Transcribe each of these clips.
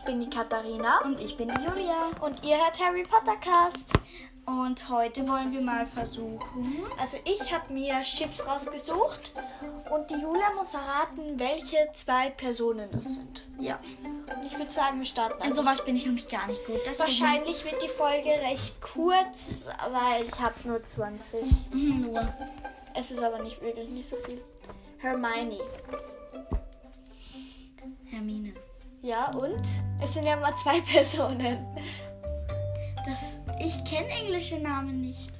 Ich bin die Katharina. Und ich bin die Julia. Und ihr hört Harry Potter Cast. Und heute wollen wir mal versuchen. Also ich habe mir Chips rausgesucht und die Julia muss erraten, welche zwei Personen es sind. Ja. Und ich würde sagen, wir starten. An sowas bin ich nämlich gar nicht gut. Deswegen Wahrscheinlich wird die Folge recht kurz, weil ich habe nur 20. Mhm, nur. Es ist aber nicht wirklich nicht so viel. Hermione. Hermine. Ja, und? Es sind ja mal zwei Personen. Das, ich kenne englische Namen nicht.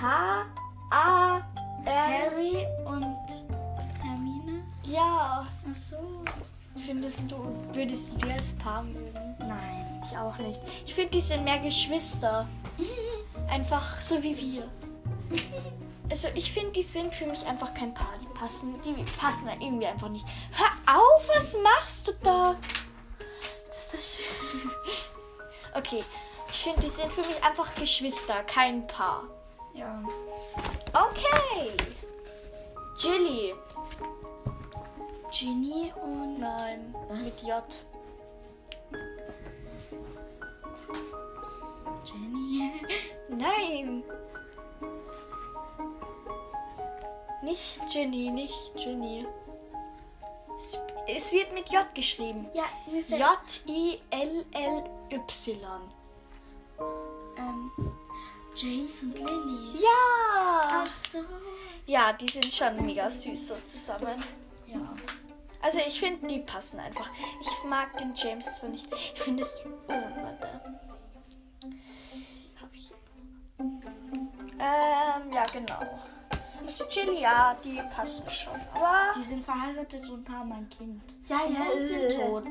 H, A, R. Harry und Hermine? Ja. Ach so. Findest du, würdest du die als Paar mögen? Nein. Ich auch nicht. Ich finde, die sind mehr Geschwister. Einfach so wie wir. Also ich finde, die sind für mich einfach kein Paar. Die passen, die passen da irgendwie einfach nicht. Hör auf, was machst du da? Das ist das okay, ich finde, die sind für mich einfach Geschwister, kein Paar. Ja. Okay. Jilly. Ginny und. Nein. Was? Mit J. Jenny. Nein. Nicht Ginny, nicht Ginny. Es, es wird mit J geschrieben. Ja, wie viel? J-I-L-L-Y. Ähm, James und Lily. Ja! Ach so. Ja, die sind schon mega süß so zusammen. Ja. Also ich finde, die passen einfach. Ich mag den James zwar nicht. Ich finde es... Oh, warte. Hab ich... Ähm, ja, genau. Also Chili, ja, die passen schon. Aber... Die sind verheiratet und haben ein Kind. Ja, ja, Und sind tot.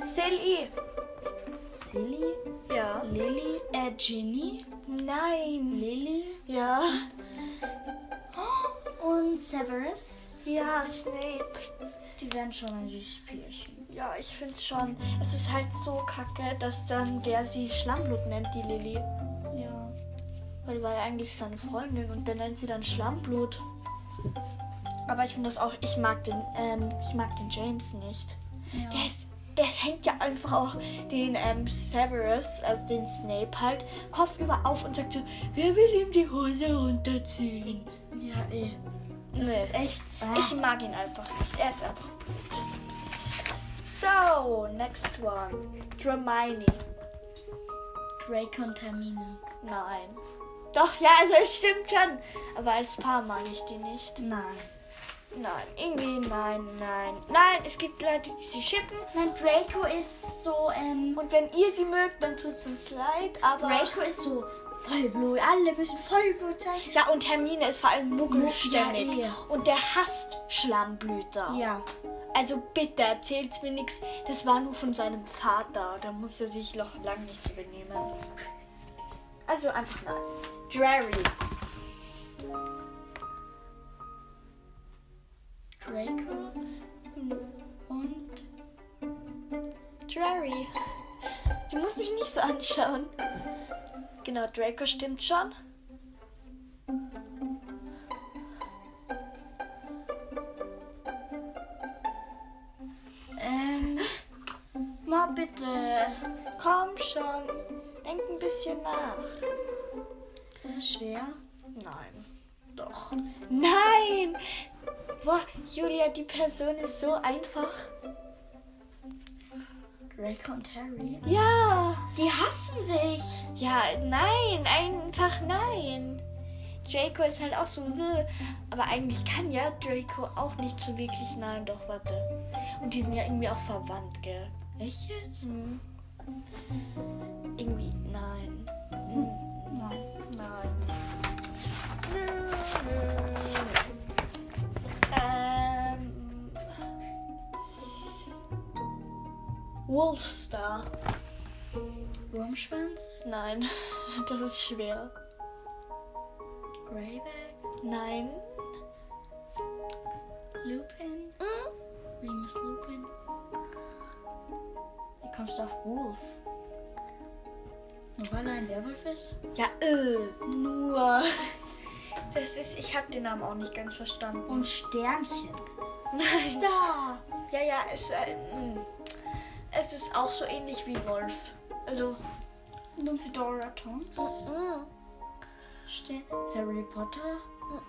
Silly. Silly, Ja. Lily, äh, Ginny, Nein. Lily Ja. und Severus. Ja, Snape. Die wären schon ein süßes Pärchen. Ja, ich finde schon. Es ist halt so kacke, dass dann der sie Schlammblut nennt, die Lilly. Weil war ja eigentlich seine Freundin und der nennt sie dann Schlammblut. Aber ich finde das auch, ich mag den, ähm, ich mag den James nicht. Ja. Der ist, der hängt ja einfach auch den ähm, Severus, also den Snape halt, Kopfüber auf und sagt so, wer will ihm die Hose runterziehen? Ja, eh. Das Nee. ist echt. Ah. Ich mag ihn einfach nicht. Er ist einfach blöd. So, next one. Dramini. Drake und Hermine. Nein. Doch, ja, also es stimmt schon. Aber als Paar mag ich die nicht. Nein. Nein, irgendwie nein, nein. Nein, es gibt Leute, die sie schippen. Nein, Draco ist so, ähm. Und wenn ihr sie mögt, dann tut es uns leid. Aber. Draco ist so Vollblut. Alle müssen Vollblut sein. Ja, und Hermine ist vor allem muggelstämmig. Ja. Und der hasst Schlammblüter. Ja. Also bitte, erzählt mir nichts. Das war nur von seinem Vater. Da muss er sich noch lange nicht so benehmen. Also einfach nein. Drary. Draco und. Drary. Du musst mich nicht so anschauen. Genau, Draco stimmt schon. Ähm. Mal bitte. Komm schon. Denk ein bisschen nach. Ist es schwer? Nein. Doch. Nein! Boah, Julia, die Person ist so einfach. Draco und Harry. Ja. Die hassen sich. Ja, nein, einfach nein. Draco ist halt auch so, äh, aber eigentlich kann ja Draco auch nicht so wirklich. Nein, doch, warte. Und die sind ja irgendwie auch verwandt, gell? Echt jetzt? Hm. Irgendwie, nein. Hm, Wolfstar. Wurmschwanz. Nein, das ist schwer. Greyback. Nein. Lupin. Remus Lupin. Wie kommst du auf Wolf? Nur weil er ein Werwolf ist? Ja, äh, nur. Das ist, ich habe den Namen auch nicht ganz verstanden. Und Sternchen. Nein. Da. Ja, ja, ist, äh, mh. Es ist auch so ähnlich wie Wolf. Also. Nymphedora Tonks. Mm. Ste Harry Potter.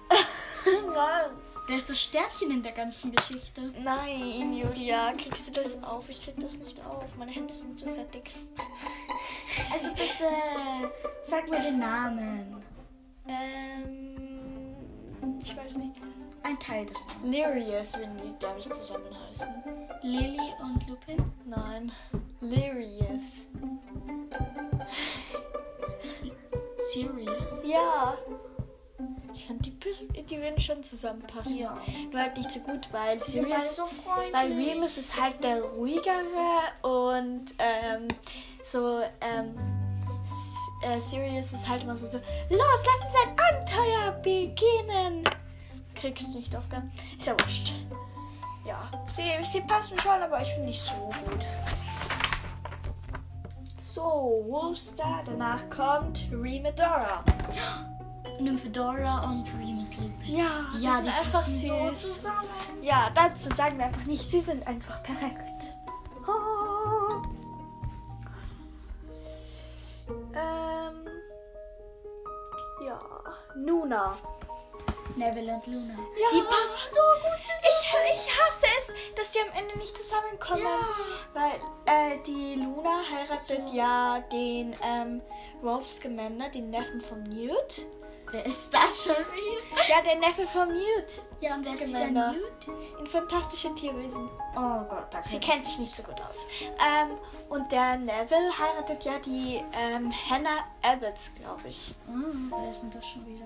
Der ist das Sternchen in der ganzen Geschichte. Nein, Julia, kriegst du das auf? Ich krieg das nicht auf. Meine Hände sind zu fettig. Also bitte, sag mir den Namen. Ähm. Ich weiß nicht. Ein Teil des Namens. Lyrius, wenn die, glaube ich, zusammen heißen. Lily und Lupin. Nein. Lyrius. Serious. Ja. Ich fand, die, die würden schon zusammenpassen. Ja. Nur halt nicht so gut, weil Die sind Sirius, so freundlich. weil Remus ist halt der ruhigere und ähm, so ähm, S- äh, Sirius ist halt immer so, so, los, lass uns ein Abenteuer beginnen. Kriegst du nicht Aufgaben. Ist ja wurscht. Ja, sie, sie passen schon, aber ich finde nicht so gut. So, Wolfstar, danach kommt Remedora. Nymphedora und Remus Lupin. Ja, die Ja, sind die einfach passen so süß. zusammen. Ja, dazu sagen wir einfach nicht, sie sind einfach perfekt. Oh. Ähm. Ja, Nuna. Neville und Luna. Ja. Die passen so gut zusammen. Ich, ich hasse es, dass die am Ende nicht zusammenkommen. Ja. Weil äh, die Luna heiratet So. ja den ähm, Rolf Scamander, den Neffen von Newt. Wer ist das schon wieder? Ja, der Neffe von Newt. Ja, und wer ist dieser. Newt? In fantastische Tierwesen. Oh Gott, da Sie kennt sich nicht so gut aus. Ähm, und der Neville heiratet ja die ähm, Hannah Abbots, glaube ich. Hm, wer ist denn das schon wieder?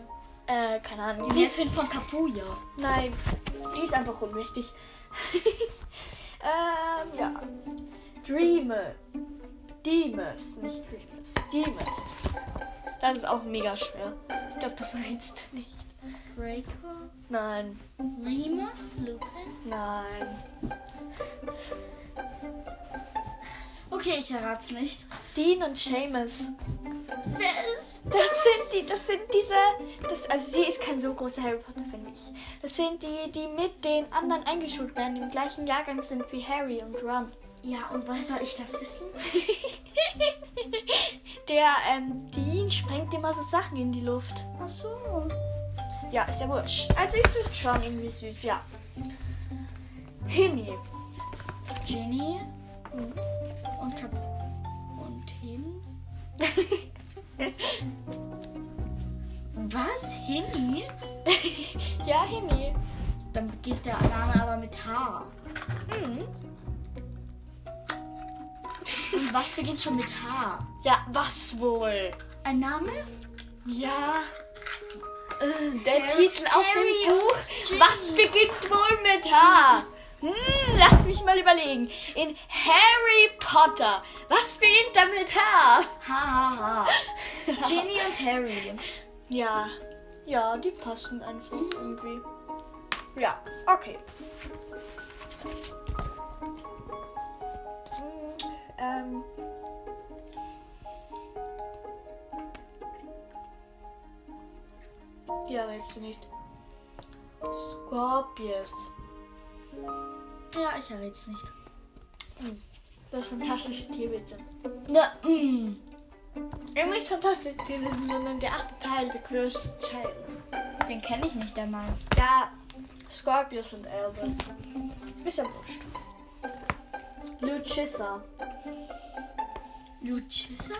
Äh, keine Ahnung. Die Die Neffin von Kapuja. nein, die ist einfach unwichtig. ähm, ja. Dreamer. Demas, nicht Dreamers. Demas. Das ist auch mega schwer. Ich glaube, das errätst du nicht. Draco. Nein, Remus Lupin. nein. Okay, ich errat's nicht. Dean und Seamus. Wer ist Das sind die, das sind diese, das, also sie ist kein so großer Harry Potter, finde ich. Das sind die, die mit den anderen eingeschult werden, im gleichen Jahrgang sind wie Harry und Ron. Ja, und woher soll ich das wissen? Der, ähm, Dean sprengt immer so Sachen in die Luft. Ach so. Ja, ist ja wurscht. Also ich finde schon irgendwie süß, ja. Hinny. Ginny und Kap und Hin. Was? Hinny? ja, Hinny. Dann beginnt der Name aber mit H. Mhm. Und was beginnt schon mit H? Ja, was wohl? Ein Name? Ja. Äh, Der Harry- Titel auf Harry dem Buch. Was beginnt wohl mit H? Hm, lass mich mal überlegen. In Harry Potter. Was beginnt da mit H? H, H, H. Ginny und Harry. Ja. Ja, die passen einfach irgendwie. Ja, okay. Hm, Ähm. Ja, willst du nicht. Scorpius. Ja, ich errät's nicht. Das fantastische Tierwitze. Na, mm. Eben nicht fantastische Tierwitze, sondern der achte Teil, The Cursed Child. Den kenne ich nicht einmal. Ja, Scorpius und. Ist ja wurscht. Lucissa. Lucissa?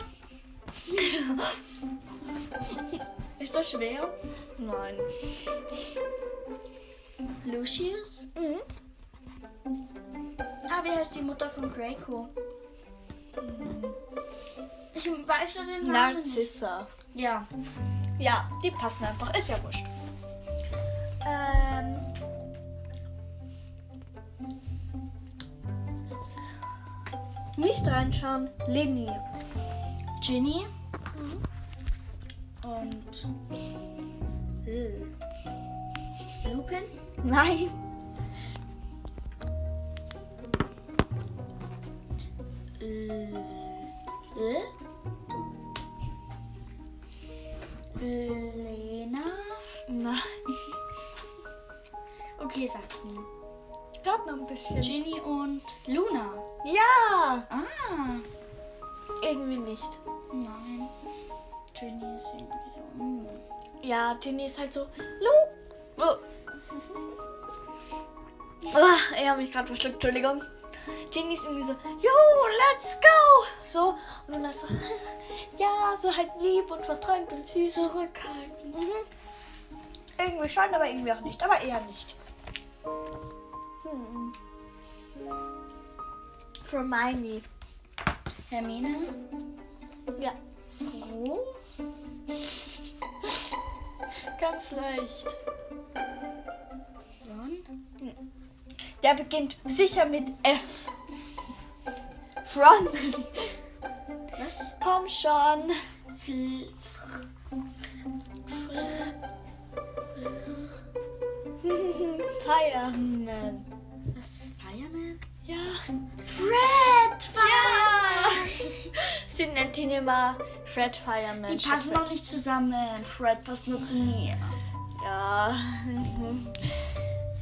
Ist das schwer? Nein. Lucius? Mhm. Ah, wie heißt die Mutter von Draco? Ich weiß nur den Namen. nicht. Narcissa. Ja. Ja, die passen einfach. Ist ja wurscht. Ähm. Nicht reinschauen. Leni. Ginny. Und. Äh. Lupin? Nein. Lena? Nein. Okay, sag's mir. Gerade noch ein bisschen. Ginny und Luna. Ja! Ah. Irgendwie nicht. Nein. Ginny ist irgendwie so. Mm. Ja, Ginny ist halt so. Lu. Oh. Ah, ich habe mich gerade verschluckt, Entschuldigung. Ginny ist irgendwie so, yo, let's go! So, und Luna so, ja, so halt lieb und verträumt und süß. Zurückhalten. Mhm. Irgendwie schon, aber irgendwie auch nicht. Aber eher nicht. Hm. Hermione. Hermine. Ja. Froh. Ganz leicht. Ron. Der beginnt sicher mit F. Front. Was? Komm schon. Fl Fireman. Was? Fireman? Ja. Fred! Ja. Sie nennt ihn immer Fred Fireman. Die passen Fred. noch nicht zusammen. Fred passt nur zu mir. Ja.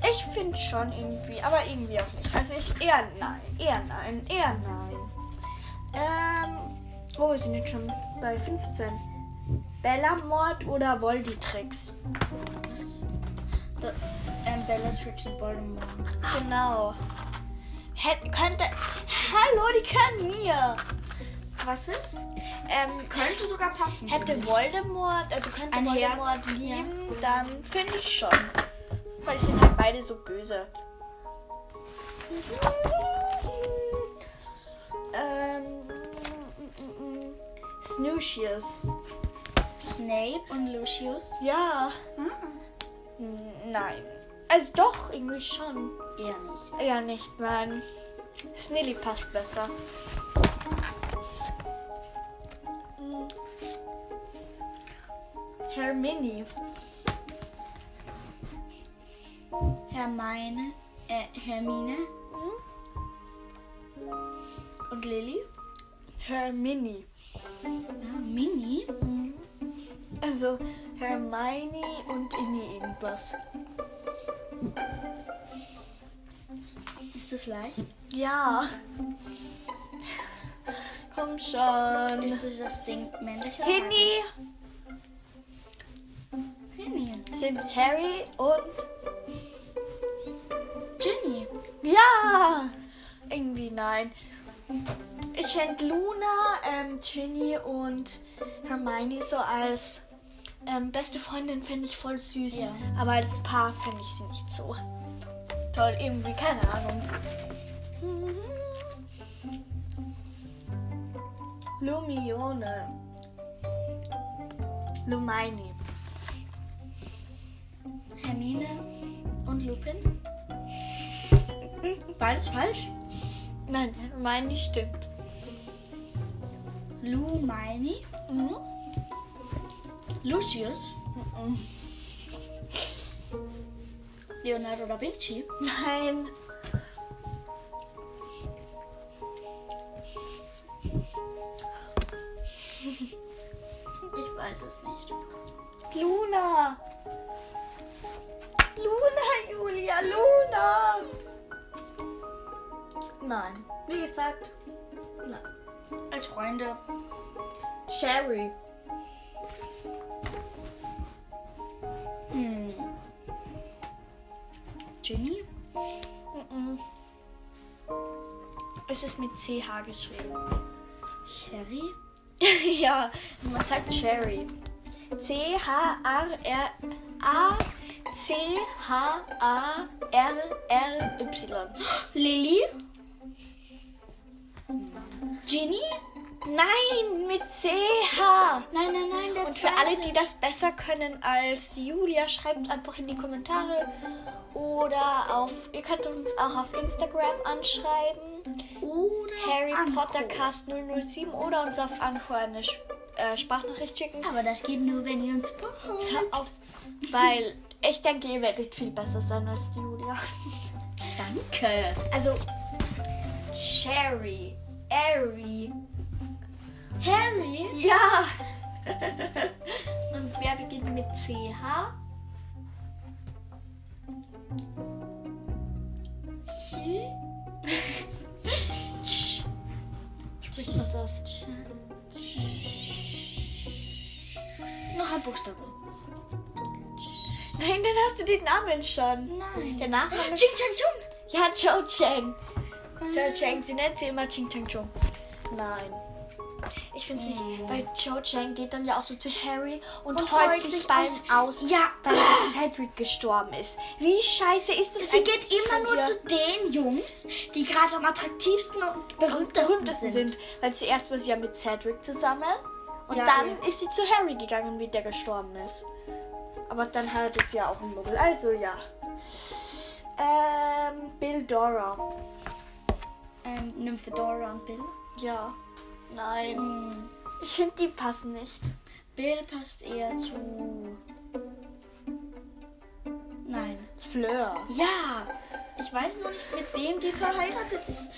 Ich finde schon irgendwie, aber irgendwie auch nicht. Also ich eher nein, eher nein, eher nein. Ähm, oh, wir sind jetzt schon bei 15. Bellamort oder Volditrix? Was? Da, ähm, Bellatrix und Voldemort. Genau. Hätte, könnte. Hallo, die können mir. Was ist? Ähm, Könnte sogar passen. hätte. Voldemort, also könnte Ein Voldemort Herz, lieben, dann finde ich schon. Weil sie sind halt beide so böse. ähm. Snoochius. Snape und Lucius. Ja. Mm, Nein. Also doch, irgendwie schon. Eher nicht. Ja, nicht, nein. Snilly passt besser. Mm. Hermine. Hermine. Äh, Hermine Mhm. und Lily. Hermine. Ah, Mini. Also Hermione und Inni irgendwas. Ist das leicht? Ja. Komm schon. Ist das das Ding männlicher? Hinny Henny. sind Harry und Ja! Irgendwie nein. Ich fände Luna, ähm, Ginny und Hermione so als ähm, beste Freundin fände ich voll süß. Ja. Aber als Paar fände ich sie nicht so toll. Irgendwie, keine Ahnung. Lumione. Lumeini. Hermine und Lupin. Beides falsch. Nein, Hermione stimmt. Lou Miney. Mhm. Lucius. Mhm. Leonardo da Vinci. Nein. Ich weiß es nicht. Luna. Luna, Julia, Luna. Nein. Wie gesagt, nein. Als Freunde. Cherry. Hm. Ginny? Mhm. Es ist mit CH geschrieben. Cherry? ja, man sagt Cherry. C-H-R-R-A. C-H-A-R-R-Y. Lily? Ginny? Nein, mit CH. Nein, nein, nein, der Und für alle, die das besser können als Julia, schreibt es einfach in die Kommentare. Oder auf, ihr könnt uns auch auf Instagram anschreiben. Oder Harry Potter. Cast 007 oder uns auf Anchor eine äh, Sprachnachricht schicken. Aber das geht nur, wenn ihr uns folgt. Hör auf, weil ich denke, ihr werdet viel besser sein als die Julia. Danke. Also, Sherry, Harry. Harry? Ja. Und wer beginnt mit CH? Wie? Spricht man aus? Noch ein Buchstabe. Nein, dann hast du den Namen schon. Nein. Der Nachname Ching Chang Chung. Ja, Cho Chang. Cho Chang, sie nennt sie immer Ching Chang Chung. Nein. Ich finde es nicht, weil Cho Chang geht dann ja auch so zu Harry und, Und heult sich beim aus. aus, Ja. weil Cedric gestorben ist. Wie scheiße ist das Sie geht immer nur zu den Jungs, die gerade am attraktivsten und berühmtesten, berühmtesten sind. sind. Weil zuerst war sie ja mit Cedric zusammen und Ja, dann ja. ist sie zu Harry gegangen, wie der gestorben ist. Aber dann heiratet sie ja auch einen Muggel. Also ja. Ähm, Bill Dora. Ähm, Nymphedora und Bill. Ja. Nein. Hm. Ich finde, die passen nicht. Bill passt eher zu. Nein. Fleur. Ja. Ich weiß noch nicht, mit wem die verheiratet ist.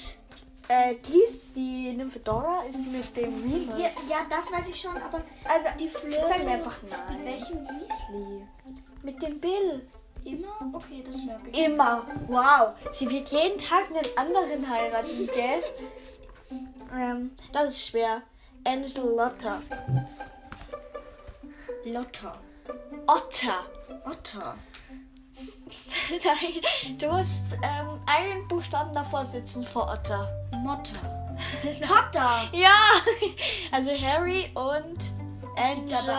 Äh, die ist, die Nymphedora ist mit dem Remus. Ja, ja, das weiß ich schon, aber Also, die Fleur. Sag mir einfach Mit nein. welchem Weasley? Mit dem Bill. Immer? Okay, das merke ich. Immer. Wow. Sie wird jeden Tag einen anderen heiraten, gell? ähm, das ist schwer. Angel Lotta. Lotta. Otter. Otter. Nein, du musst ähm, einen Buchstaben davor sitzen vor Otter. Motta. Potter. Ja, also Harry und Angel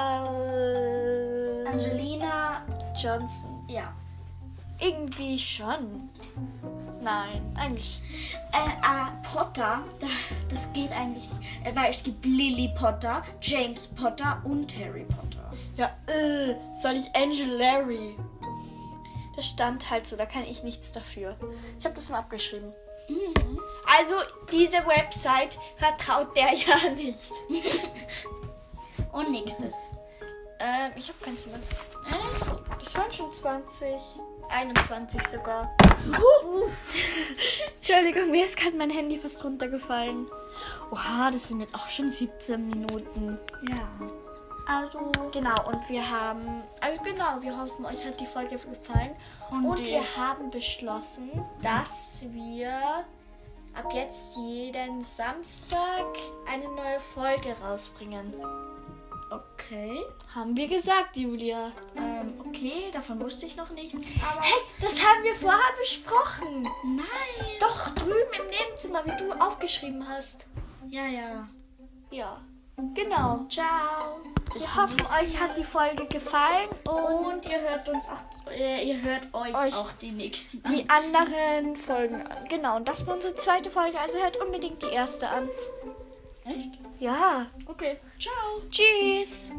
Angelina. Johnson. Ja. Irgendwie schon. Nein, eigentlich. Äh, äh, Potter, da, das geht eigentlich nicht. Äh, weil es gibt Lily Potter, James Potter und Harry Potter. Ja, äh, soll ich Angel Larry? Das stand halt so, da kann ich nichts dafür. Ich habe das mal abgeschrieben. Mhm. Also, diese Website vertraut der ja nicht. Und nächstes. Ähm, ich habe keins mehr. Echt? Das waren schon 20. 21 sogar. Uh. Entschuldigung, mir ist gerade mein Handy fast runtergefallen. Oha, das sind jetzt auch schon 17 Minuten. Ja. Also, genau, und wir haben, also genau, wir hoffen, euch hat die Folge gefallen. Und, Und wir haben beschlossen, dass wir ab jetzt jeden Samstag eine neue Folge rausbringen. Okay. Haben wir gesagt, Julia. Ähm, okay, davon wusste ich noch nichts, aber. Hey, das haben wir vorher besprochen. Nein! Doch, drüben im Nebenzimmer, wie du aufgeschrieben hast. Ja, ja. Ja, genau. Ciao. Wir hoffen, euch hat die Folge gefallen und Und ihr hört uns auch, äh, ihr hört euch, Euch auch die nächsten die anderen Folgen an. Genau, und das war unsere zweite Folge, also hört unbedingt die erste an. Echt? Ja. Okay. Ciao. Tschüss.